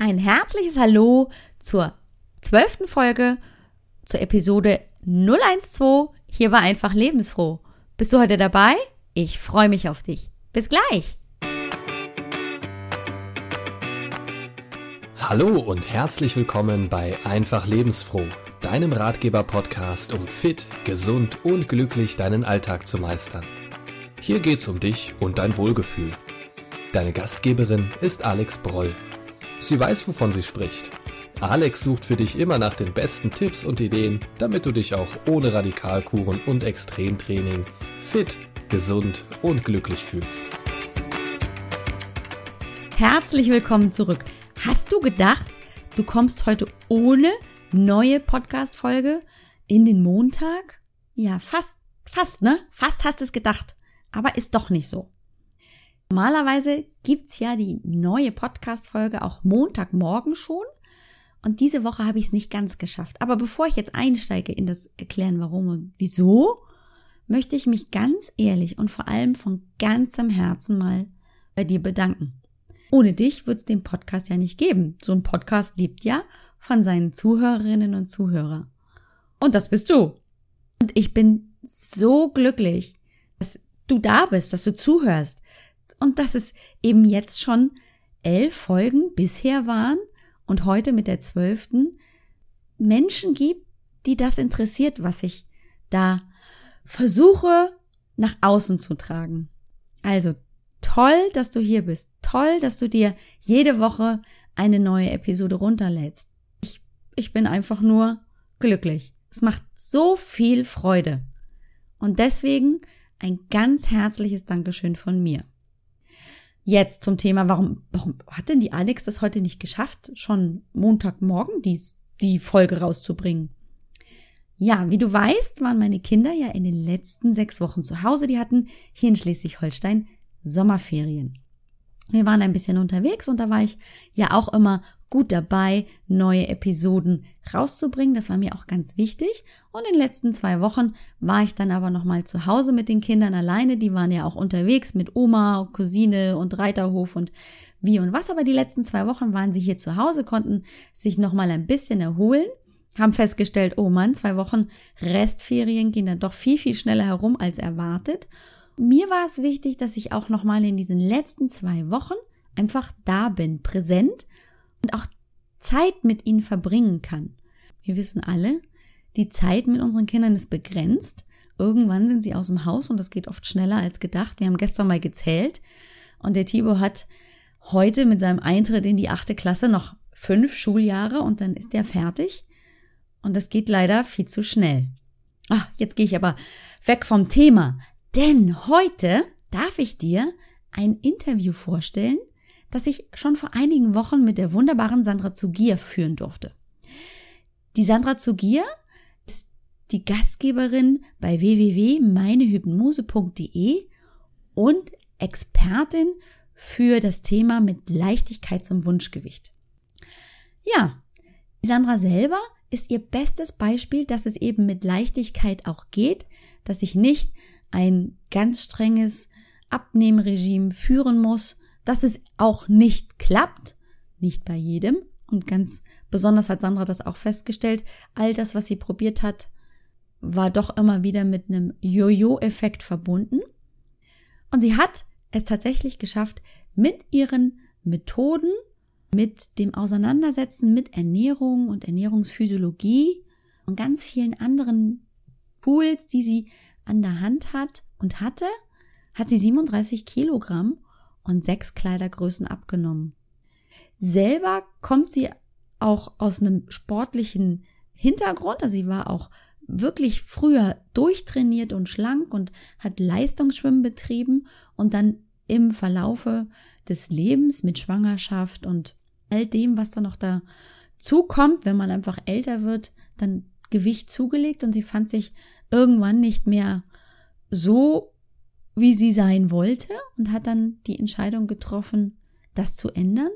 ein herzliches Hallo zur zwölften Folge, zur Episode 012. Hier war einfach lebensfroh. Bist du heute dabei? Ich freue mich auf dich. Bis gleich. Hallo und herzlich willkommen bei Einfach lebensfroh, deinem Ratgeber-Podcast, um fit, gesund und glücklich deinen Alltag zu meistern. Hier geht's um dich und dein Wohlgefühl. Deine Gastgeberin ist Alex Broll. Sie weiß, wovon sie spricht. Alex sucht für dich immer nach den besten Tipps und Ideen, damit du dich auch ohne Radikalkuren und Extremtraining fit, gesund und glücklich fühlst. Herzlich willkommen zurück. Hast du gedacht, du kommst heute ohne neue Podcast-Folge in den Montag? Ja, fast, fast, ne? Fast hast es gedacht. Aber ist doch nicht so. Normalerweise gibt's ja die neue Podcast-Folge auch Montagmorgen schon. Und diese Woche habe ich es nicht ganz geschafft. Aber bevor ich jetzt einsteige in das Erklären, warum und wieso, möchte ich mich ganz ehrlich und vor allem von ganzem Herzen mal bei dir bedanken. Ohne dich wird es den Podcast ja nicht geben. So ein Podcast lebt ja von seinen Zuhörerinnen und Zuhörern. Und das bist du. Und ich bin so glücklich, dass du da bist, dass du zuhörst, und dass es eben jetzt schon elf Folgen bisher waren und heute mit der zwölften Menschen gibt, die das interessiert, was ich da versuche nach außen zu tragen. Also toll, dass du hier bist. Toll, dass du dir jede Woche eine neue Episode runterlädst. Ich, ich bin einfach nur glücklich. Es macht so viel Freude. Und deswegen ein ganz herzliches Dankeschön von mir. Jetzt zum Thema, warum, warum hat denn die Alex das heute nicht geschafft, schon Montagmorgen die, die Folge rauszubringen? Ja, wie du weißt, waren meine Kinder ja in den letzten sechs Wochen zu Hause. Die hatten hier in Schleswig-Holstein Sommerferien. Wir waren ein bisschen unterwegs und da war ich ja auch immer gut dabei, neue Episoden rauszubringen. Das war mir auch ganz wichtig. Und in den letzten zwei Wochen war ich dann aber nochmal zu Hause mit den Kindern alleine. Die waren ja auch unterwegs mit Oma, Cousine und Reiterhof und wie und was. Aber die letzten zwei Wochen waren sie hier zu Hause, konnten sich nochmal ein bisschen erholen haben festgestellt, oh Mann, zwei Wochen Restferien gehen dann doch viel, viel schneller herum als erwartet. Mir war es wichtig, dass ich auch nochmal in diesen letzten zwei Wochen einfach da bin, präsent und auch Zeit mit ihnen verbringen kann. Wir wissen alle, die Zeit mit unseren Kindern ist begrenzt. Irgendwann sind sie aus dem Haus und das geht oft schneller als gedacht. Wir haben gestern mal gezählt und der Tibo hat heute mit seinem Eintritt in die achte Klasse noch fünf Schuljahre und dann ist er fertig. Und das geht leider viel zu schnell. Ah, jetzt gehe ich aber weg vom Thema. Denn heute darf ich dir ein Interview vorstellen das ich schon vor einigen Wochen mit der wunderbaren Sandra Zugier führen durfte. Die Sandra Zugier ist die Gastgeberin bei www.meinehypnose.de und Expertin für das Thema mit Leichtigkeit zum Wunschgewicht. Ja, Sandra selber ist ihr bestes Beispiel, dass es eben mit Leichtigkeit auch geht, dass ich nicht ein ganz strenges Abnehmregime führen muss, dass es auch nicht klappt, nicht bei jedem. Und ganz besonders hat Sandra das auch festgestellt. All das, was sie probiert hat, war doch immer wieder mit einem Jojo-Effekt verbunden. Und sie hat es tatsächlich geschafft, mit ihren Methoden, mit dem Auseinandersetzen mit Ernährung und Ernährungsphysiologie und ganz vielen anderen Tools, die sie an der Hand hat und hatte, hat sie 37 Kilogramm und sechs Kleidergrößen abgenommen. Selber kommt sie auch aus einem sportlichen Hintergrund, also sie war auch wirklich früher durchtrainiert und schlank und hat Leistungsschwimmen betrieben und dann im Verlaufe des Lebens mit Schwangerschaft und all dem, was da noch dazu kommt, wenn man einfach älter wird, dann Gewicht zugelegt und sie fand sich irgendwann nicht mehr so wie sie sein wollte und hat dann die Entscheidung getroffen, das zu ändern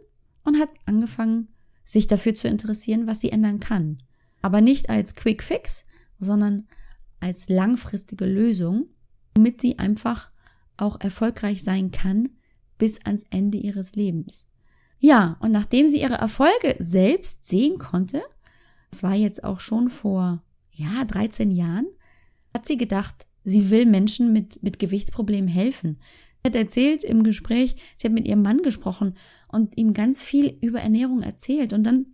und hat angefangen, sich dafür zu interessieren, was sie ändern kann. Aber nicht als Quick Fix, sondern als langfristige Lösung, damit sie einfach auch erfolgreich sein kann bis ans Ende ihres Lebens. Ja, und nachdem sie ihre Erfolge selbst sehen konnte, das war jetzt auch schon vor, ja, 13 Jahren, hat sie gedacht, sie will Menschen mit, mit Gewichtsproblemen helfen. Sie hat erzählt im Gespräch, sie hat mit ihrem Mann gesprochen und ihm ganz viel über Ernährung erzählt. Und dann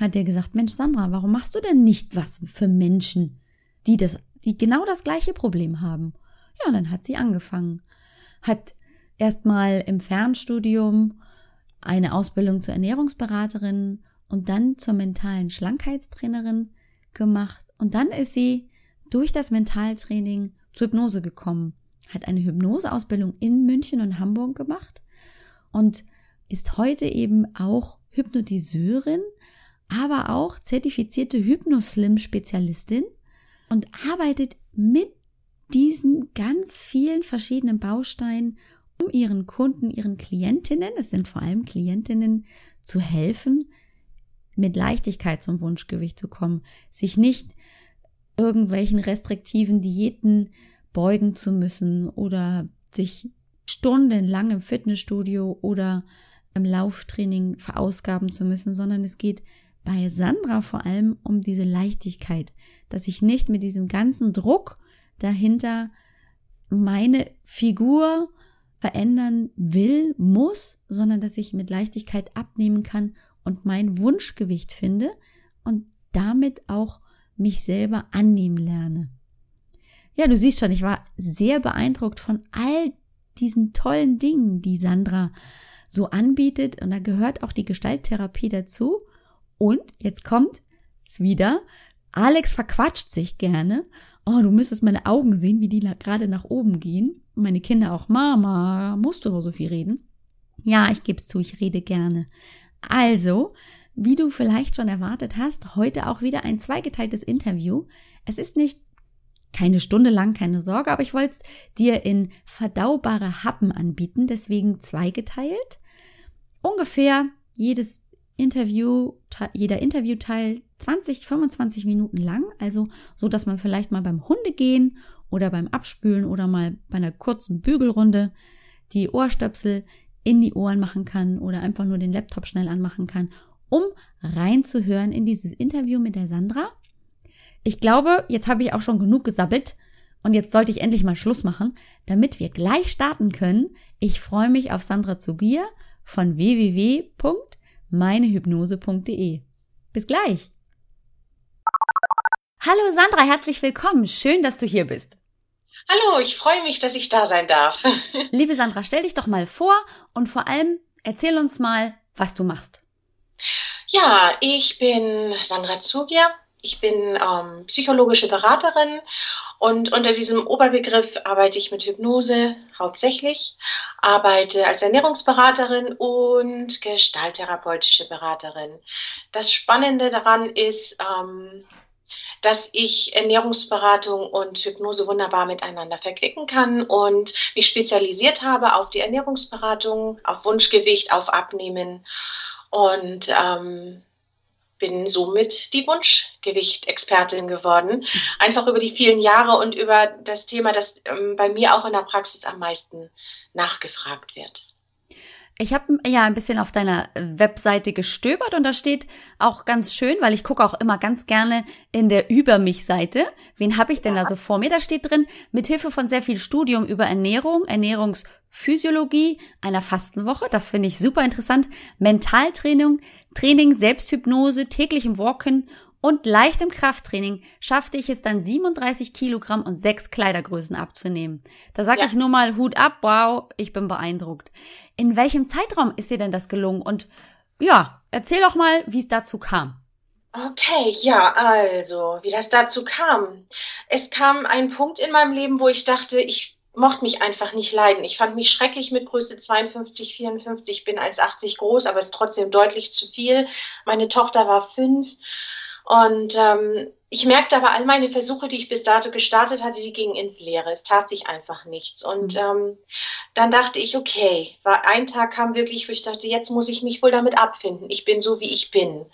hat er gesagt, Mensch, Sandra, warum machst du denn nicht was für Menschen, die das, die genau das gleiche Problem haben? Ja, und dann hat sie angefangen. Hat erstmal im Fernstudium eine Ausbildung zur Ernährungsberaterin und dann zur mentalen Schlankheitstrainerin gemacht. Und dann ist sie durch das Mentaltraining zur Hypnose gekommen, hat eine Hypnoseausbildung in München und Hamburg gemacht und ist heute eben auch Hypnotiseurin, aber auch zertifizierte Hypnoslim-Spezialistin und arbeitet mit diesen ganz vielen verschiedenen Bausteinen um ihren Kunden, ihren Klientinnen, es sind vor allem Klientinnen, zu helfen, mit Leichtigkeit zum Wunschgewicht zu kommen, sich nicht irgendwelchen restriktiven Diäten beugen zu müssen oder sich stundenlang im Fitnessstudio oder im Lauftraining verausgaben zu müssen, sondern es geht bei Sandra vor allem um diese Leichtigkeit, dass ich nicht mit diesem ganzen Druck dahinter meine Figur verändern will, muss, sondern dass ich mit Leichtigkeit abnehmen kann und mein Wunschgewicht finde und damit auch mich selber annehmen lerne. Ja, du siehst schon, ich war sehr beeindruckt von all diesen tollen Dingen, die Sandra so anbietet. Und da gehört auch die Gestalttherapie dazu. Und jetzt kommt es wieder. Alex verquatscht sich gerne. Oh, du müsstest meine Augen sehen, wie die gerade nach oben gehen. Und meine Kinder auch, Mama, musst du nur so viel reden? Ja, ich geb's zu, ich rede gerne. Also, wie du vielleicht schon erwartet hast, heute auch wieder ein zweigeteiltes Interview. Es ist nicht keine Stunde lang, keine Sorge, aber ich wollte es dir in verdaubare Happen anbieten, deswegen zweigeteilt. Ungefähr jedes Interview, jeder Interviewteil 20, 25 Minuten lang, also so, dass man vielleicht mal beim Hundegehen oder beim Abspülen oder mal bei einer kurzen Bügelrunde die Ohrstöpsel in die Ohren machen kann oder einfach nur den Laptop schnell anmachen kann, um reinzuhören in dieses Interview mit der Sandra. Ich glaube, jetzt habe ich auch schon genug gesabbelt und jetzt sollte ich endlich mal Schluss machen, damit wir gleich starten können. Ich freue mich auf Sandra Zugier von www.meinehypnose.de. Bis gleich! Hallo Sandra, herzlich willkommen. Schön, dass du hier bist. Hallo, ich freue mich, dass ich da sein darf. Liebe Sandra, stell dich doch mal vor und vor allem erzähl uns mal, was du machst. Ja, ich bin Sandra Zugier. Ich bin ähm, psychologische Beraterin und unter diesem Oberbegriff arbeite ich mit Hypnose hauptsächlich, arbeite als Ernährungsberaterin und gestalttherapeutische Beraterin. Das Spannende daran ist, ähm, dass ich Ernährungsberatung und Hypnose wunderbar miteinander verquicken kann und mich spezialisiert habe auf die Ernährungsberatung, auf Wunschgewicht, auf Abnehmen und ähm, bin somit die Wunschgewicht-Expertin geworden. Einfach über die vielen Jahre und über das Thema, das ähm, bei mir auch in der Praxis am meisten nachgefragt wird. Ich habe ja ein bisschen auf deiner Webseite gestöbert und da steht auch ganz schön, weil ich gucke auch immer ganz gerne in der Über mich Seite. Wen habe ich denn ja. da so vor mir? Da steht drin, mit Hilfe von sehr viel Studium über Ernährung, Ernährungsphysiologie, einer Fastenwoche, das finde ich super interessant, Mentaltraining, Training, Selbsthypnose, täglichem Walken und leichtem Krafttraining schaffte ich es dann 37 Kilogramm und sechs Kleidergrößen abzunehmen. Da sage ja. ich nur mal Hut ab, wow, ich bin beeindruckt. In welchem Zeitraum ist dir denn das gelungen? Und ja, erzähl doch mal, wie es dazu kam. Okay, ja, also, wie das dazu kam. Es kam ein Punkt in meinem Leben, wo ich dachte, ich mochte mich einfach nicht leiden. Ich fand mich schrecklich mit Größe 52, 54, bin 1,80 groß, aber ist trotzdem deutlich zu viel. Meine Tochter war fünf und ähm, ich merkte aber, all meine Versuche, die ich bis dato gestartet hatte, die gingen ins Leere. Es tat sich einfach nichts. Und mhm. ähm, dann dachte ich, okay, war ein Tag kam wirklich, wo ich dachte, jetzt muss ich mich wohl damit abfinden. Ich bin so, wie ich bin.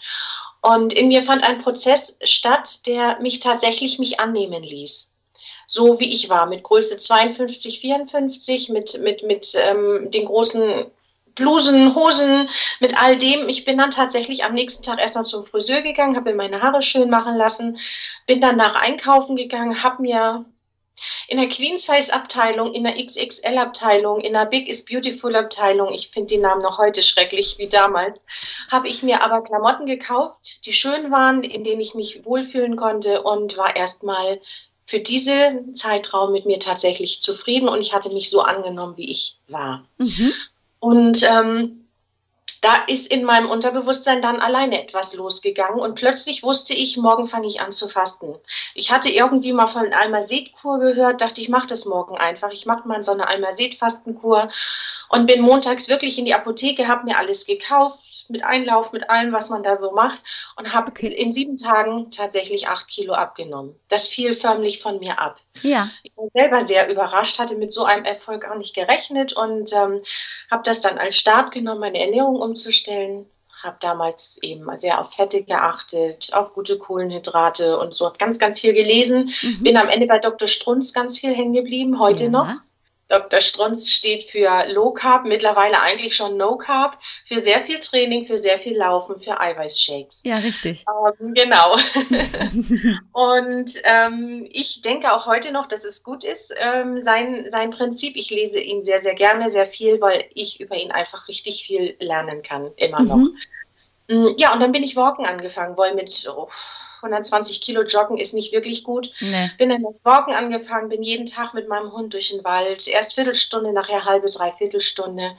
Und in mir fand ein Prozess statt, der mich tatsächlich mich annehmen ließ. So wie ich war, mit Größe 52, 54, mit, mit, mit ähm, den großen Blusen, Hosen, mit all dem. Ich bin dann tatsächlich am nächsten Tag erstmal zum Friseur gegangen, habe mir meine Haare schön machen lassen, bin dann nach einkaufen gegangen, habe mir in der Queen Size Abteilung, in der XXL Abteilung, in der Big is Beautiful Abteilung, ich finde die Namen noch heute schrecklich wie damals, habe ich mir aber Klamotten gekauft, die schön waren, in denen ich mich wohlfühlen konnte und war erstmal für diesen Zeitraum mit mir tatsächlich zufrieden und ich hatte mich so angenommen, wie ich war. Mhm. Und ähm, da ist in meinem Unterbewusstsein dann alleine etwas losgegangen und plötzlich wusste ich, morgen fange ich an zu fasten. Ich hatte irgendwie mal von Almaset-Kur gehört, dachte ich mache das morgen einfach. Ich mache mal so eine Almaset-Fastenkur und bin montags wirklich in die Apotheke, habe mir alles gekauft, mit Einlauf, mit allem, was man da so macht und habe okay. in sieben Tagen tatsächlich acht Kilo abgenommen. Das fiel förmlich von mir ab. Ja. Ich war selber sehr überrascht, hatte mit so einem Erfolg auch nicht gerechnet und ähm, habe das dann als Start genommen, meine Ernährung um umzustellen. Habe damals eben sehr auf Fette geachtet, auf gute Kohlenhydrate und so. Habe ganz, ganz viel gelesen. Mhm. Bin am Ende bei Dr. Strunz ganz viel hängen geblieben, heute ja. noch. Dr. Strunz steht für Low Carb, mittlerweile eigentlich schon No Carb, für sehr viel Training, für sehr viel Laufen, für Eiweißshakes. Ja, richtig. Ähm, genau. und ähm, ich denke auch heute noch, dass es gut ist, ähm, sein, sein Prinzip. Ich lese ihn sehr, sehr gerne, sehr viel, weil ich über ihn einfach richtig viel lernen kann, immer noch. Mhm. Mm, ja, und dann bin ich Walken angefangen, weil mit oh, 120 Kilo Joggen ist nicht wirklich gut. Nee. Bin dann das Walken angefangen, bin jeden Tag mit meinem Hund durch den Wald. Erst Viertelstunde, nachher halbe, dreiviertel Stunde.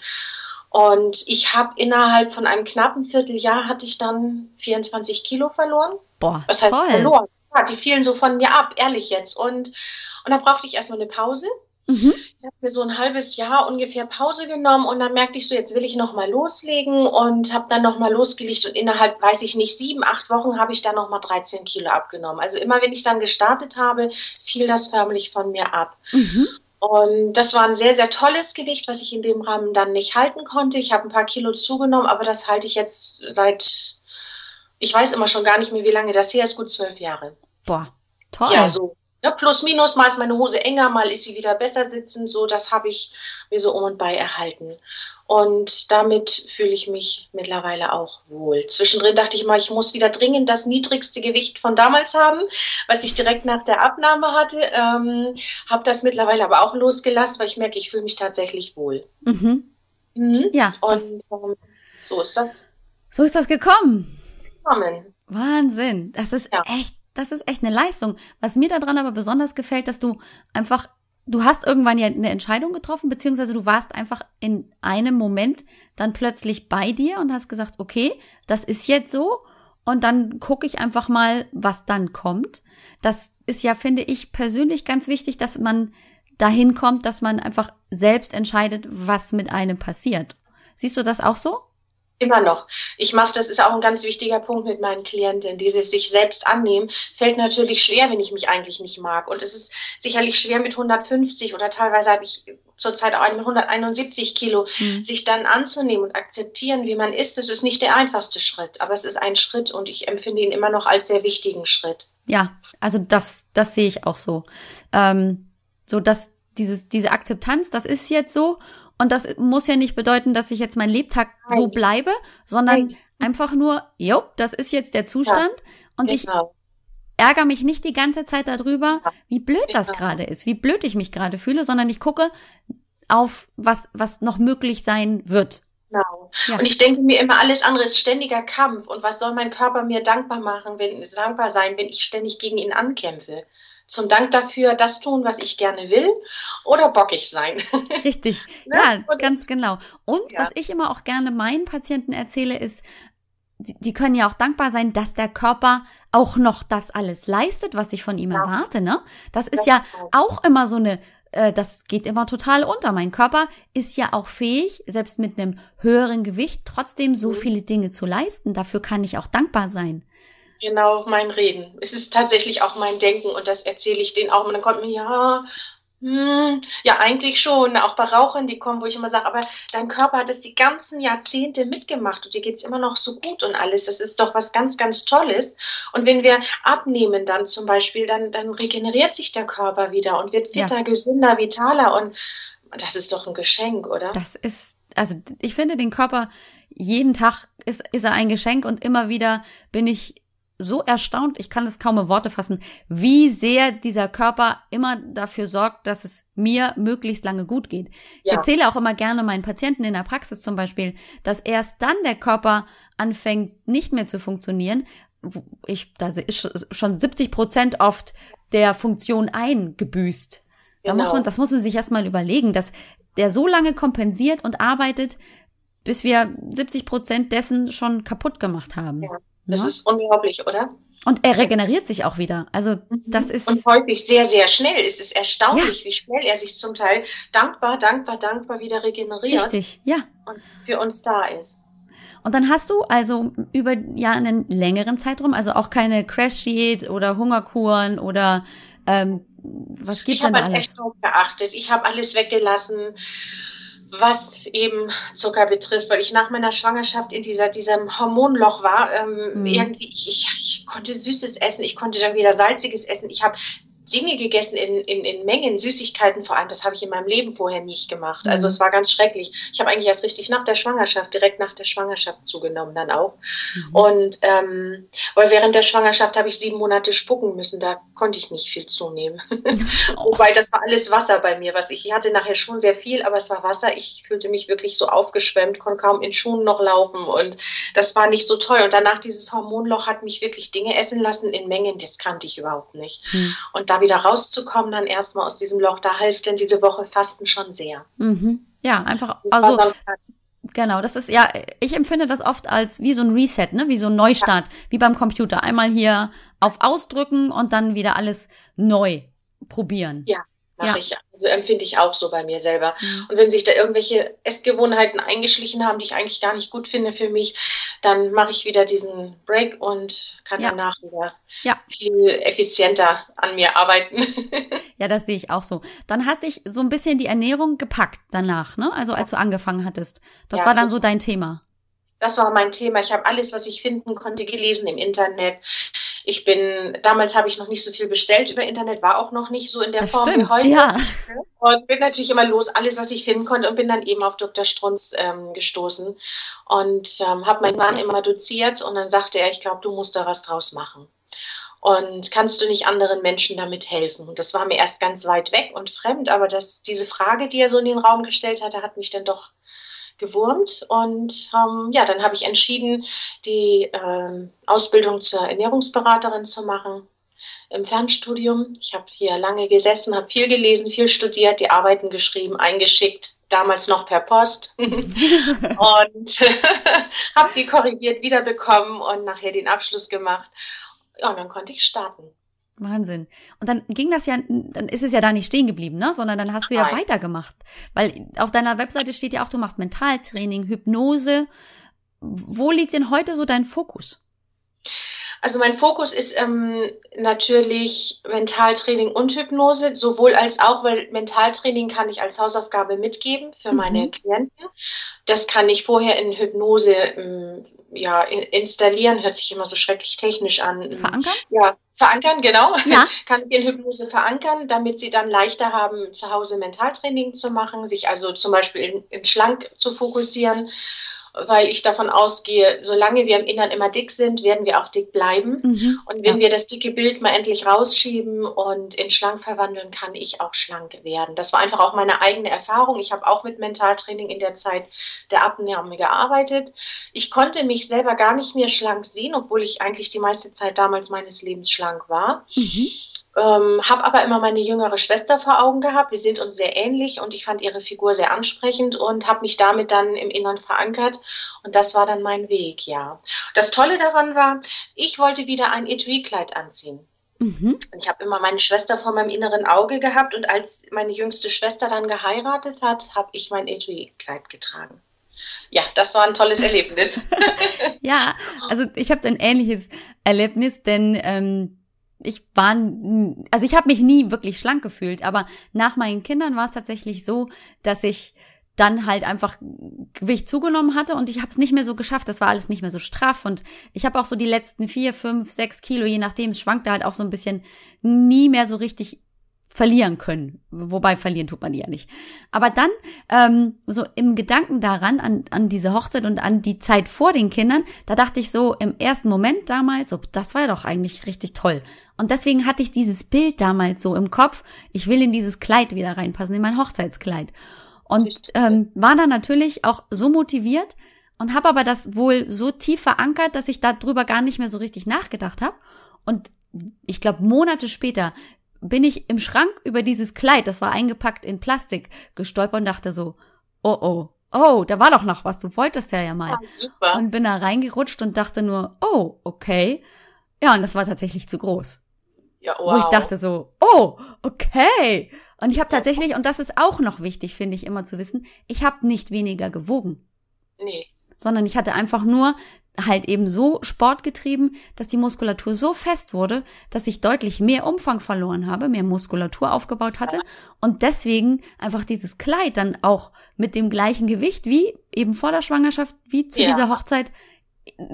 Und ich habe innerhalb von einem knappen Vierteljahr hatte ich dann 24 Kilo verloren. Boah, Was heißt toll. verloren? Ja, die fielen so von mir ab, ehrlich jetzt. Und, und da brauchte ich erstmal eine Pause. Mhm. Ich habe mir so ein halbes Jahr ungefähr Pause genommen und dann merkte ich so, jetzt will ich noch mal loslegen und habe dann noch mal losgelegt und innerhalb, weiß ich nicht, sieben, acht Wochen habe ich dann noch mal 13 Kilo abgenommen. Also immer, wenn ich dann gestartet habe, fiel das förmlich von mir ab. Mhm. Und das war ein sehr, sehr tolles Gewicht, was ich in dem Rahmen dann nicht halten konnte. Ich habe ein paar Kilo zugenommen, aber das halte ich jetzt seit, ich weiß immer schon gar nicht mehr, wie lange das her ist, gut zwölf Jahre. Boah, toll. Ja, so ja, plus minus, mal ist meine Hose enger, mal ist sie wieder besser sitzend. So, das habe ich mir so um und bei erhalten. Und damit fühle ich mich mittlerweile auch wohl. Zwischendrin dachte ich mal, ich muss wieder dringend das niedrigste Gewicht von damals haben, was ich direkt nach der Abnahme hatte. Ähm, habe das mittlerweile aber auch losgelassen, weil ich merke, ich fühle mich tatsächlich wohl. Mhm. Mhm. Ja. Und ähm, so ist das. So ist das gekommen. Gekommen. Wahnsinn. Das ist ja. echt das ist echt eine Leistung. Was mir daran aber besonders gefällt, dass du einfach, du hast irgendwann ja eine Entscheidung getroffen, beziehungsweise du warst einfach in einem Moment dann plötzlich bei dir und hast gesagt, okay, das ist jetzt so und dann gucke ich einfach mal, was dann kommt. Das ist ja, finde ich, persönlich ganz wichtig, dass man dahin kommt, dass man einfach selbst entscheidet, was mit einem passiert. Siehst du das auch so? Immer noch. Ich mache, das ist auch ein ganz wichtiger Punkt mit meinen Klienten. Dieses sich selbst annehmen fällt natürlich schwer, wenn ich mich eigentlich nicht mag. Und es ist sicherlich schwer mit 150 oder teilweise habe ich zurzeit auch mit 171 Kilo, mhm. sich dann anzunehmen und akzeptieren, wie man ist. Das ist nicht der einfachste Schritt, aber es ist ein Schritt und ich empfinde ihn immer noch als sehr wichtigen Schritt. Ja, also das, das sehe ich auch so. Ähm, so dass dieses, diese Akzeptanz, das ist jetzt so und das muss ja nicht bedeuten, dass ich jetzt mein Lebtag Nein. so bleibe, sondern Nein. einfach nur, jo, das ist jetzt der Zustand ja, und genau. ich ärgere mich nicht die ganze Zeit darüber, wie blöd genau. das gerade ist, wie blöd ich mich gerade fühle, sondern ich gucke auf was, was noch möglich sein wird. Genau. Ja. Und ich denke mir immer, alles andere ist ständiger Kampf. Und was soll mein Körper mir dankbar machen, wenn dankbar sein, wenn ich ständig gegen ihn ankämpfe? Zum Dank dafür das tun, was ich gerne will oder bockig sein. Richtig, ne? ja, und, ganz genau. Und ja. was ich immer auch gerne meinen Patienten erzähle, ist, die, die, können ja auch dankbar sein, dass der Körper auch noch das alles leistet, was ich von ihm ja. erwarte. Ne? Das ist das ja auch immer so eine, äh, das geht immer total unter. Mein Körper ist ja auch fähig, selbst mit einem höheren Gewicht, trotzdem so mhm. viele Dinge zu leisten. Dafür kann ich auch dankbar sein genau mein Reden. Es ist tatsächlich auch mein Denken und das erzähle ich denen auch. Und dann kommt mir, ja, hm, ja, eigentlich schon. Auch bei Rauchern, die kommen, wo ich immer sage, aber dein Körper hat es die ganzen Jahrzehnte mitgemacht und dir geht es immer noch so gut und alles. Das ist doch was ganz, ganz Tolles. Und wenn wir abnehmen dann zum Beispiel, dann, dann regeneriert sich der Körper wieder und wird fitter, ja. gesünder, vitaler und das ist doch ein Geschenk, oder? Das ist also ich finde den Körper jeden Tag ist, ist er ein Geschenk und immer wieder bin ich so erstaunt, ich kann es kaum in Worte fassen, wie sehr dieser Körper immer dafür sorgt, dass es mir möglichst lange gut geht. Ja. Ich erzähle auch immer gerne meinen Patienten in der Praxis zum Beispiel, dass erst dann der Körper anfängt, nicht mehr zu funktionieren. Ich, da ist schon 70 Prozent oft der Funktion eingebüßt. Da genau. muss man, das muss man sich erstmal überlegen, dass der so lange kompensiert und arbeitet, bis wir 70 Prozent dessen schon kaputt gemacht haben. Ja. Das ja. ist unglaublich, oder? Und er regeneriert sich auch wieder. Also mhm. das ist. Und häufig sehr, sehr schnell. Es ist erstaunlich, ja. wie schnell er sich zum Teil dankbar, dankbar, dankbar wieder regeneriert. Richtig, ja. Und für uns da ist. Und dann hast du also über ja einen längeren Zeitraum, also auch keine Crash-Diät oder Hungerkuren oder ähm, was gibt denn alles? Ich habe echt drauf geachtet. Ich habe alles weggelassen was eben Zucker betrifft, weil ich nach meiner Schwangerschaft in dieser, diesem Hormonloch war. Ähm, mhm. Irgendwie, ich, ich, ich, konnte Süßes essen, ich konnte dann wieder Salziges essen. Ich habe Dinge gegessen in, in, in Mengen, Süßigkeiten vor allem. Das habe ich in meinem Leben vorher nicht gemacht. Also mhm. es war ganz schrecklich. Ich habe eigentlich erst richtig nach der Schwangerschaft, direkt nach der Schwangerschaft zugenommen dann auch. Mhm. Und ähm, weil während der Schwangerschaft habe ich sieben Monate spucken müssen. Da konnte ich nicht viel zunehmen. Wobei das war alles Wasser bei mir. Was ich, ich hatte nachher schon sehr viel, aber es war Wasser. Ich fühlte mich wirklich so aufgeschwemmt, konnte kaum in Schuhen noch laufen und das war nicht so toll. Und danach dieses Hormonloch hat mich wirklich Dinge essen lassen in Mengen, das kannte ich überhaupt nicht. Mhm. Und da wieder rauszukommen, dann erstmal aus diesem Loch, da hilft denn diese Woche Fasten schon sehr. Mhm. Ja, einfach, also, Genau, das ist ja, ich empfinde das oft als wie so ein Reset, ne, wie so ein Neustart, ja. wie beim Computer. Einmal hier auf Ausdrücken und dann wieder alles neu probieren. Ja, mache ja. ich. Also empfinde ich auch so bei mir selber. Mhm. Und wenn sich da irgendwelche Essgewohnheiten eingeschlichen haben, die ich eigentlich gar nicht gut finde für mich, dann mache ich wieder diesen Break und kann ja. danach wieder ja. viel effizienter an mir arbeiten. ja, das sehe ich auch so. Dann hat dich so ein bisschen die Ernährung gepackt danach, ne? Also als du angefangen hattest. Das war dann so dein Thema. Das war mein Thema. Ich habe alles, was ich finden konnte, gelesen im Internet. Ich bin, damals habe ich noch nicht so viel bestellt über Internet, war auch noch nicht so in der das Form stimmt, wie heute. Ja. Und bin natürlich immer los, alles, was ich finden konnte und bin dann eben auf Dr. Strunz ähm, gestoßen und ähm, habe meinen Mann immer doziert und dann sagte er, ich glaube, du musst da was draus machen. Und kannst du nicht anderen Menschen damit helfen? Und das war mir erst ganz weit weg und fremd, aber das, diese Frage, die er so in den Raum gestellt hatte, hat mich dann doch gewurmt. Und ähm, ja, dann habe ich entschieden, die ähm, Ausbildung zur Ernährungsberaterin zu machen im Fernstudium. Ich habe hier lange gesessen, habe viel gelesen, viel studiert, die Arbeiten geschrieben, eingeschickt, damals noch per Post und habe die korrigiert wiederbekommen und nachher den Abschluss gemacht. Ja, und dann konnte ich starten. Wahnsinn. Und dann ging das ja, dann ist es ja da nicht stehen geblieben, ne? Sondern dann hast du ja Nein. weitergemacht. Weil auf deiner Webseite steht ja auch, du machst Mentaltraining, Hypnose. Wo liegt denn heute so dein Fokus? Also mein Fokus ist ähm, natürlich Mentaltraining und Hypnose, sowohl als auch, weil Mentaltraining kann ich als Hausaufgabe mitgeben für mhm. meine Klienten. Das kann ich vorher in Hypnose ähm, ja, installieren, hört sich immer so schrecklich technisch an. Verankern? Ja, verankern, genau. Ja. kann ich in Hypnose verankern, damit sie dann leichter haben, zu Hause Mentaltraining zu machen, sich also zum Beispiel in, in Schlank zu fokussieren weil ich davon ausgehe, solange wir im Innern immer dick sind, werden wir auch dick bleiben. Mhm. Und wenn ja. wir das dicke Bild mal endlich rausschieben und in schlank verwandeln, kann ich auch schlank werden. Das war einfach auch meine eigene Erfahrung. Ich habe auch mit Mentaltraining in der Zeit der Abnahme gearbeitet. Ich konnte mich selber gar nicht mehr schlank sehen, obwohl ich eigentlich die meiste Zeit damals meines Lebens schlank war. Mhm. Ähm, habe aber immer meine jüngere Schwester vor Augen gehabt. Wir sind uns sehr ähnlich und ich fand ihre Figur sehr ansprechend und habe mich damit dann im Innern verankert. Und das war dann mein Weg, ja. Das Tolle daran war, ich wollte wieder ein Etui-Kleid anziehen. Mhm. Ich habe immer meine Schwester vor meinem inneren Auge gehabt und als meine jüngste Schwester dann geheiratet hat, habe ich mein Etui-Kleid getragen ja, das war ein tolles Erlebnis. ja, also ich habe ein ähnliches Erlebnis, denn ähm, ich war, also ich habe mich nie wirklich schlank gefühlt, aber nach meinen Kindern war es tatsächlich so, dass ich dann halt einfach Gewicht zugenommen hatte und ich habe es nicht mehr so geschafft. Das war alles nicht mehr so straff und ich habe auch so die letzten vier, fünf, sechs Kilo, je nachdem, es schwankte halt auch so ein bisschen, nie mehr so richtig verlieren können. Wobei verlieren tut man die ja nicht. Aber dann ähm, so im Gedanken daran, an, an diese Hochzeit und an die Zeit vor den Kindern, da dachte ich so im ersten Moment damals, so, das war ja doch eigentlich richtig toll. Und deswegen hatte ich dieses Bild damals so im Kopf, ich will in dieses Kleid wieder reinpassen, in mein Hochzeitskleid. Und ähm, war dann natürlich auch so motiviert und habe aber das wohl so tief verankert, dass ich darüber gar nicht mehr so richtig nachgedacht habe. Und ich glaube, Monate später bin ich im Schrank über dieses Kleid, das war eingepackt in Plastik, gestolpert und dachte so, oh oh, oh, da war doch noch was, du wolltest ja ja mal. Ja, super. Und bin da reingerutscht und dachte nur, oh, okay. Ja, und das war tatsächlich zu groß. Ja, wow. Wo ich dachte so, oh, okay. Und ich habe tatsächlich, und das ist auch noch wichtig, finde ich immer zu wissen, ich habe nicht weniger gewogen. Nee. Sondern ich hatte einfach nur halt eben so Sport getrieben, dass die Muskulatur so fest wurde, dass ich deutlich mehr Umfang verloren habe, mehr Muskulatur aufgebaut hatte und deswegen einfach dieses Kleid dann auch mit dem gleichen Gewicht wie eben vor der Schwangerschaft, wie zu ja. dieser Hochzeit,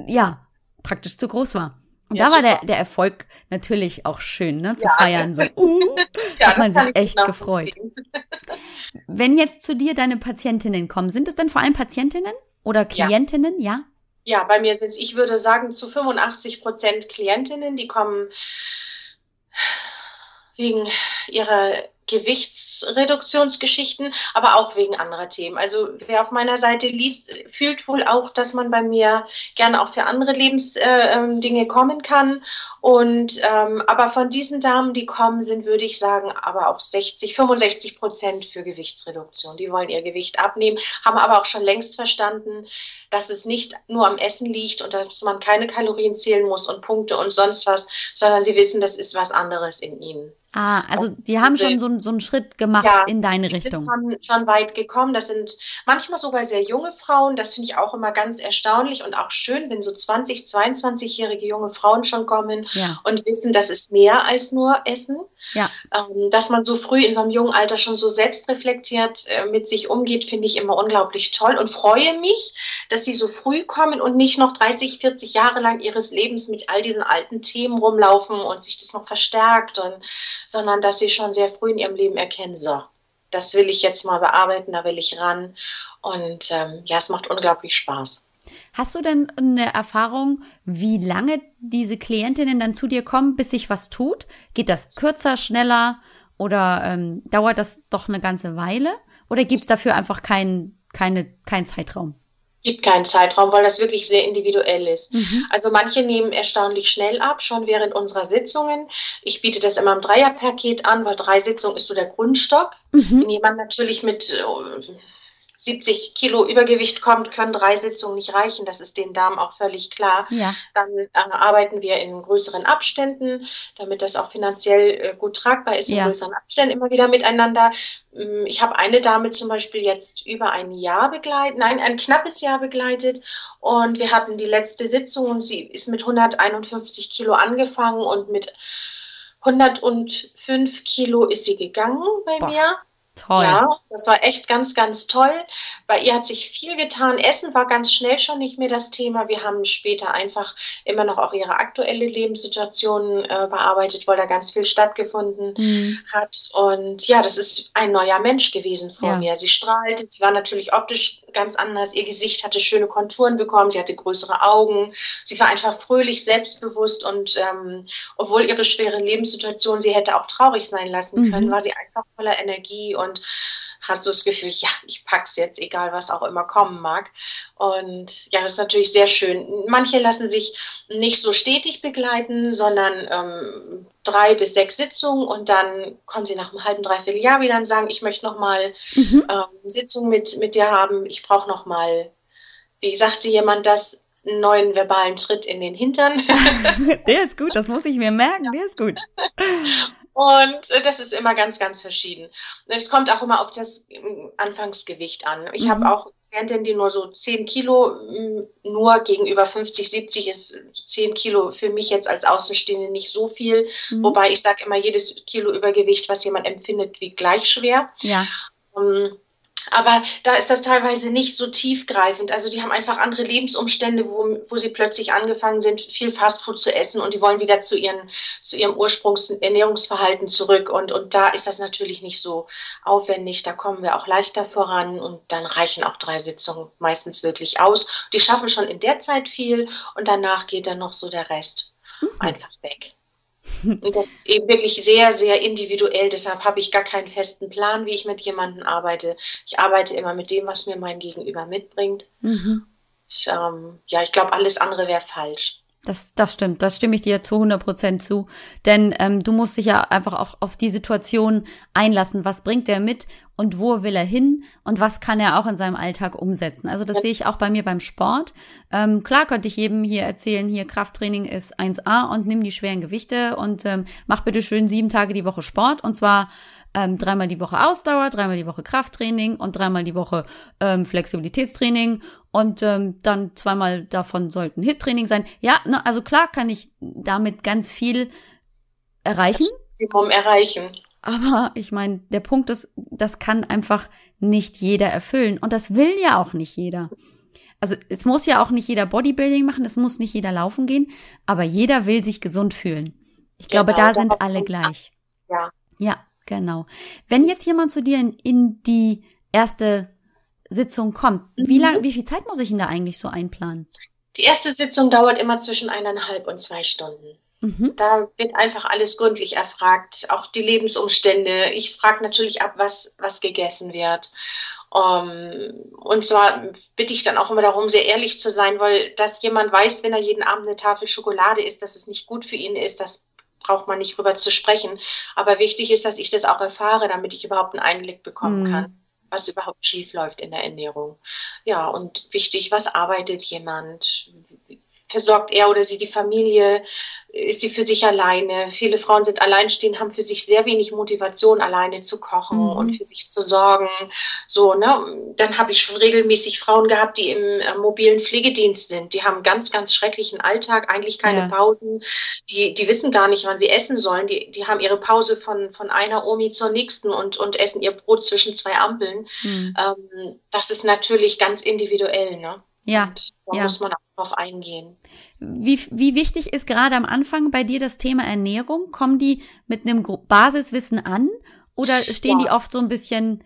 ja, praktisch zu groß war. Und ja, da war der, der Erfolg natürlich auch schön, ne, zu ja, feiern. So, uh, ja, hat man sich echt gefreut. Wenn jetzt zu dir deine Patientinnen kommen, sind es denn vor allem Patientinnen oder Klientinnen, ja? Ja, bei mir sind es, ich würde sagen, zu 85 Prozent Klientinnen, die kommen wegen ihrer Gewichtsreduktionsgeschichten, aber auch wegen anderer Themen. Also wer auf meiner Seite liest, fühlt wohl auch, dass man bei mir gerne auch für andere Lebensdinge äh, kommen kann. Und ähm, aber von diesen Damen, die kommen, sind, würde ich sagen, aber auch 60, 65 Prozent für Gewichtsreduktion. Die wollen ihr Gewicht abnehmen, haben aber auch schon längst verstanden, dass es nicht nur am Essen liegt und dass man keine Kalorien zählen muss und Punkte und sonst was, sondern sie wissen, das ist was anderes in ihnen. Ah, also die haben schon so, so einen Schritt gemacht ja, in deine Richtung. Die sind schon, schon weit gekommen. Das sind manchmal sogar sehr junge Frauen. Das finde ich auch immer ganz erstaunlich und auch schön, wenn so 20, 22-jährige junge Frauen schon kommen ja. und wissen, das ist mehr als nur Essen. Ja. Ähm, dass man so früh in so einem jungen Alter schon so selbstreflektiert äh, mit sich umgeht, finde ich immer unglaublich toll und freue mich, dass sie so früh kommen und nicht noch 30, 40 Jahre lang ihres Lebens mit all diesen alten Themen rumlaufen und sich das noch verstärkt, und, sondern dass sie schon sehr früh in ihrem Leben erkennen, so, das will ich jetzt mal bearbeiten, da will ich ran. Und ähm, ja, es macht unglaublich Spaß. Hast du denn eine Erfahrung, wie lange diese Klientinnen dann zu dir kommen, bis sich was tut? Geht das kürzer, schneller oder ähm, dauert das doch eine ganze Weile? Oder gibt es dafür einfach keinen keine, kein Zeitraum? Gibt keinen Zeitraum, weil das wirklich sehr individuell ist. Mhm. Also manche nehmen erstaunlich schnell ab, schon während unserer Sitzungen. Ich biete das immer im Dreierpaket an, weil drei Sitzungen ist so der Grundstock. Mhm. Wenn jemand natürlich mit äh, 70 Kilo Übergewicht kommt, können drei Sitzungen nicht reichen. Das ist den Damen auch völlig klar. Ja. Dann äh, arbeiten wir in größeren Abständen, damit das auch finanziell äh, gut tragbar ist, in ja. größeren Abständen immer wieder miteinander. Ähm, ich habe eine Dame zum Beispiel jetzt über ein Jahr begleitet, nein, ein knappes Jahr begleitet. Und wir hatten die letzte Sitzung und sie ist mit 151 Kilo angefangen und mit 105 Kilo ist sie gegangen bei Boah. mir. Toll. Ja, das war echt ganz, ganz toll. Bei ihr hat sich viel getan. Essen war ganz schnell schon nicht mehr das Thema. Wir haben später einfach immer noch auch ihre aktuelle Lebenssituation äh, bearbeitet, weil da ganz viel stattgefunden mhm. hat. Und ja, das ist ein neuer Mensch gewesen vor ja. mir. Sie strahlte, sie war natürlich optisch ganz anders. Ihr Gesicht hatte schöne Konturen bekommen, sie hatte größere Augen. Sie war einfach fröhlich, selbstbewusst und ähm, obwohl ihre schwere Lebenssituation sie hätte auch traurig sein lassen können, mhm. war sie einfach voller Energie und und hast du das Gefühl, ja, ich pack's jetzt, egal was auch immer kommen mag. Und ja, das ist natürlich sehr schön. Manche lassen sich nicht so stetig begleiten, sondern ähm, drei bis sechs Sitzungen und dann kommen sie nach einem halben, dreiviertel Jahr wieder und sagen, ich möchte noch mal mhm. ähm, Sitzung mit, mit dir haben, ich brauche noch mal, wie sagte jemand das, einen neuen verbalen Tritt in den Hintern. der ist gut, das muss ich mir merken, der ist gut. Und äh, das ist immer ganz, ganz verschieden. Es kommt auch immer auf das ähm, Anfangsgewicht an. Ich mhm. habe auch Klientinnen, die nur so 10 Kilo, nur gegenüber 50, 70 ist 10 Kilo für mich jetzt als Außenstehende nicht so viel. Mhm. Wobei ich sage immer, jedes Kilo Übergewicht, was jemand empfindet, wie gleich schwer. Ja. Um, ähm, Aber da ist das teilweise nicht so tiefgreifend. Also die haben einfach andere Lebensumstände, wo, wo sie plötzlich angefangen sind, viel Fastfood zu essen und die wollen wieder zu, ihren, zu ihrem Ursprungsernährungsverhalten zurück. Und, und da ist das natürlich nicht so aufwendig. Da kommen wir auch leichter voran und dann reichen auch drei Sitzungen meistens wirklich aus. Die schaffen schon in der Zeit viel und danach geht dann noch so der Rest mhm. einfach weg. Und das ist eben wirklich sehr, sehr individuell. Deshalb habe ich gar keinen festen Plan, wie ich mit jemandem arbeite. Ich arbeite immer mit dem, was mir mein Gegenüber mitbringt. Mhm. Ich, ähm, ja, ich glaube, alles andere wäre falsch. Das, das stimmt, das stimme ich dir zu 100 Prozent zu. Denn ähm, du musst dich ja einfach auch auf die Situation einlassen. Was bringt der mit und wo will er hin und was kann er auch in seinem Alltag umsetzen? Also das sehe ich auch bei mir beim Sport. Ähm, klar könnte ich jedem hier erzählen, hier Krafttraining ist 1A und nimm die schweren Gewichte und ähm, mach bitte schön sieben Tage die Woche Sport und zwar ähm, dreimal die Woche Ausdauer, dreimal die Woche Krafttraining und dreimal die Woche ähm, Flexibilitätstraining und ähm, dann zweimal davon sollten Hit-Training sein. Ja, ne, also klar kann ich damit ganz viel erreichen. Maximum erreichen. Aber ich meine, der Punkt ist, das kann einfach nicht jeder erfüllen und das will ja auch nicht jeder. Also es muss ja auch nicht jeder Bodybuilding machen, es muss nicht jeder laufen gehen, aber jeder will sich gesund fühlen. Ich genau, glaube, da sind alle gleich. Ja. Ja. Genau. Wenn jetzt jemand zu dir in, in die erste Sitzung kommt, mhm. wie lang, wie viel Zeit muss ich ihn da eigentlich so einplanen? Die erste Sitzung dauert immer zwischen eineinhalb und zwei Stunden. Mhm. Da wird einfach alles gründlich erfragt, auch die Lebensumstände. Ich frage natürlich ab, was, was gegessen wird. Um, und zwar bitte ich dann auch immer darum, sehr ehrlich zu sein, weil dass jemand weiß, wenn er jeden Abend eine Tafel Schokolade isst, dass es nicht gut für ihn ist, das braucht man nicht drüber zu sprechen. Aber wichtig ist, dass ich das auch erfahre, damit ich überhaupt einen Einblick bekommen mhm. kann, was überhaupt schief läuft in der Ernährung. Ja, und wichtig, was arbeitet jemand? Versorgt er oder sie die Familie? ist sie für sich alleine. Viele Frauen sind alleinstehend, haben für sich sehr wenig Motivation, alleine zu kochen mhm. und für sich zu sorgen. So, ne? Dann habe ich schon regelmäßig Frauen gehabt, die im äh, mobilen Pflegedienst sind. Die haben ganz, ganz schrecklichen Alltag, eigentlich keine ja. Pausen. Die, die wissen gar nicht, wann sie essen sollen. Die, die haben ihre Pause von, von einer Omi zur nächsten und, und essen ihr Brot zwischen zwei Ampeln. Mhm. Ähm, das ist natürlich ganz individuell, ne? Ja. Und da ja. muss man auch drauf eingehen. Wie, wie wichtig ist gerade am Anfang bei dir das Thema Ernährung? Kommen die mit einem Basiswissen an oder stehen ja. die oft so ein bisschen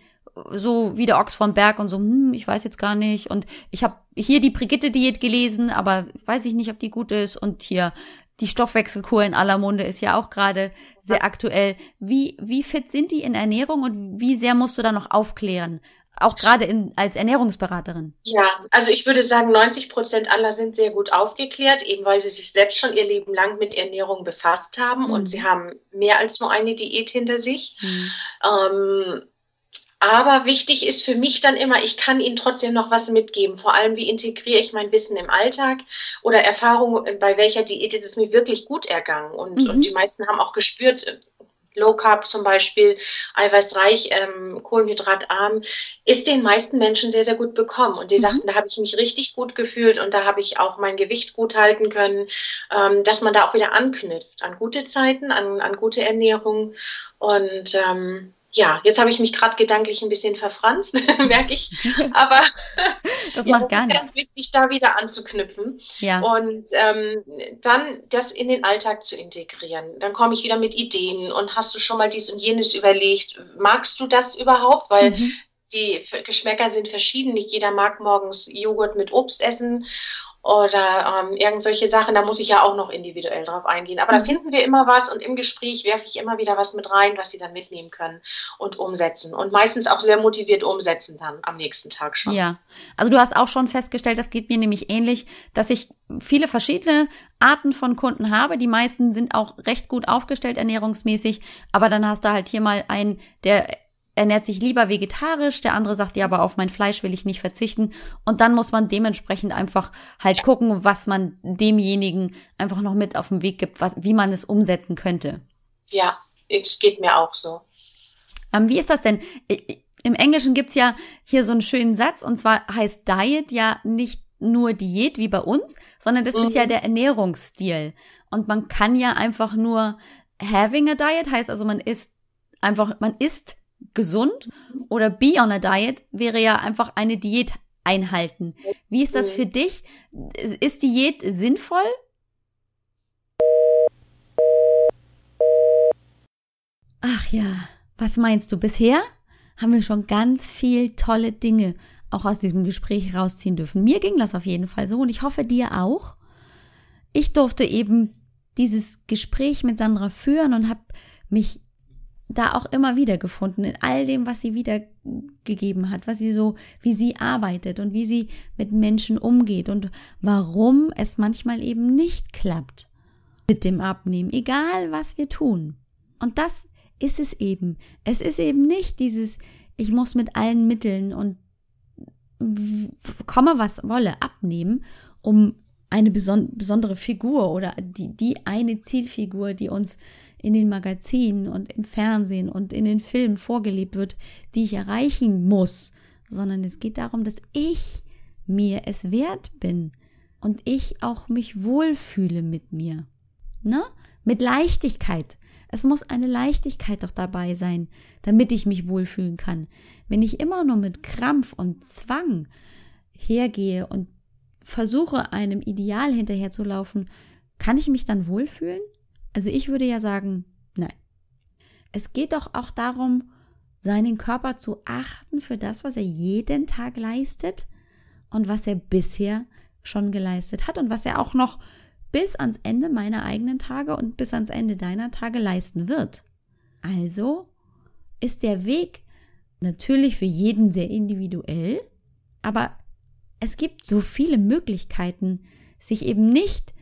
so wie der Ochs vom Berg und so, hm, ich weiß jetzt gar nicht. Und ich habe hier die Brigitte-Diät gelesen, aber weiß ich nicht, ob die gut ist. Und hier die Stoffwechselkur in aller Munde ist ja auch gerade sehr aktuell. Wie, wie fit sind die in Ernährung und wie sehr musst du da noch aufklären? Auch gerade in, als Ernährungsberaterin? Ja, also ich würde sagen, 90 Prozent aller sind sehr gut aufgeklärt, eben weil sie sich selbst schon ihr Leben lang mit Ernährung befasst haben mhm. und sie haben mehr als nur eine Diät hinter sich. Mhm. Ähm, aber wichtig ist für mich dann immer, ich kann ihnen trotzdem noch was mitgeben. Vor allem, wie integriere ich mein Wissen im Alltag oder Erfahrung, bei welcher Diät ist es mir wirklich gut ergangen. Und, mhm. und die meisten haben auch gespürt, Low Carb zum Beispiel, eiweißreich, ähm, kohlenhydratarm, ist den meisten Menschen sehr, sehr gut bekommen. Und die mhm. sagten, da habe ich mich richtig gut gefühlt und da habe ich auch mein Gewicht gut halten können, ähm, dass man da auch wieder anknüpft an gute Zeiten, an, an gute Ernährung. Und ähm, ja, jetzt habe ich mich gerade gedanklich ein bisschen verfranst, merke ich. Aber das ja, macht das gar ist nichts. ganz wichtig, da wieder anzuknüpfen ja. und ähm, dann das in den Alltag zu integrieren. Dann komme ich wieder mit Ideen und hast du schon mal dies und jenes überlegt? Magst du das überhaupt? Weil mhm. die Geschmäcker sind verschieden. Nicht jeder mag morgens Joghurt mit Obst essen oder ähm, irgend solche Sachen, da muss ich ja auch noch individuell drauf eingehen. Aber mhm. da finden wir immer was und im Gespräch werfe ich immer wieder was mit rein, was sie dann mitnehmen können und umsetzen. Und meistens auch sehr motiviert umsetzen dann am nächsten Tag schon. Ja, also du hast auch schon festgestellt, das geht mir nämlich ähnlich, dass ich viele verschiedene Arten von Kunden habe. Die meisten sind auch recht gut aufgestellt ernährungsmäßig, aber dann hast du halt hier mal einen, der ernährt sich lieber vegetarisch, der andere sagt, ja, aber auf mein Fleisch will ich nicht verzichten. Und dann muss man dementsprechend einfach halt gucken, was man demjenigen einfach noch mit auf den Weg gibt, was, wie man es umsetzen könnte. Ja, es geht mir auch so. Ähm, wie ist das denn? Im Englischen gibt's ja hier so einen schönen Satz, und zwar heißt Diet ja nicht nur Diät wie bei uns, sondern das mhm. ist ja mhm. der Ernährungsstil. Und man kann ja einfach nur having a diet, heißt also man isst einfach, man isst gesund oder be on a diet wäre ja einfach eine Diät einhalten. Wie ist das für dich? Ist Diät sinnvoll? Ach ja, was meinst du? Bisher haben wir schon ganz viel tolle Dinge auch aus diesem Gespräch rausziehen dürfen. Mir ging das auf jeden Fall so und ich hoffe dir auch. Ich durfte eben dieses Gespräch mit Sandra führen und habe mich da auch immer wieder gefunden in all dem, was sie wiedergegeben hat, was sie so, wie sie arbeitet und wie sie mit Menschen umgeht und warum es manchmal eben nicht klappt mit dem Abnehmen, egal was wir tun. Und das ist es eben. Es ist eben nicht dieses, ich muss mit allen Mitteln und komme was wolle abnehmen, um eine besondere Figur oder die, die eine Zielfigur, die uns in den Magazinen und im Fernsehen und in den Filmen vorgelebt wird, die ich erreichen muss, sondern es geht darum, dass ich mir es wert bin und ich auch mich wohlfühle mit mir. Ne? Mit Leichtigkeit. Es muss eine Leichtigkeit doch dabei sein, damit ich mich wohlfühlen kann. Wenn ich immer nur mit Krampf und Zwang hergehe und versuche, einem Ideal hinterherzulaufen, kann ich mich dann wohlfühlen? Also ich würde ja sagen, nein. Es geht doch auch darum, seinen Körper zu achten für das, was er jeden Tag leistet und was er bisher schon geleistet hat und was er auch noch bis ans Ende meiner eigenen Tage und bis ans Ende deiner Tage leisten wird. Also ist der Weg natürlich für jeden sehr individuell, aber es gibt so viele Möglichkeiten, sich eben nicht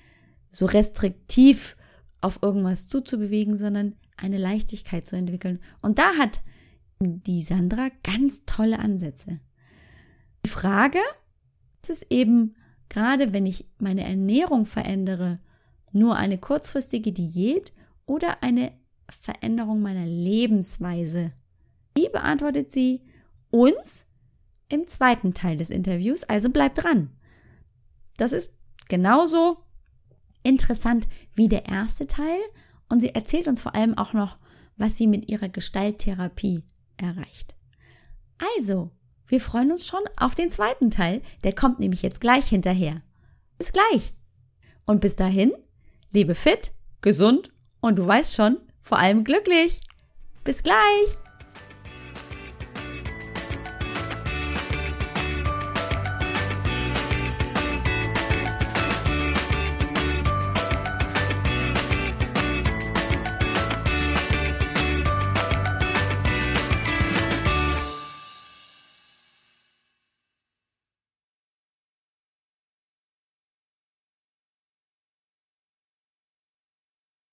so restriktiv auf irgendwas zuzubewegen, sondern eine Leichtigkeit zu entwickeln. Und da hat die Sandra ganz tolle Ansätze. Die Frage ist es eben, gerade wenn ich meine Ernährung verändere, nur eine kurzfristige Diät oder eine Veränderung meiner Lebensweise? Die beantwortet sie uns im zweiten Teil des Interviews, also bleibt dran. Das ist genauso interessant wie der erste Teil und sie erzählt uns vor allem auch noch, was sie mit ihrer Gestalttherapie erreicht. Also, wir freuen uns schon auf den zweiten Teil, der kommt nämlich jetzt gleich hinterher. Bis gleich. Und bis dahin, lebe fit, gesund und du weißt schon, vor allem glücklich. Bis gleich.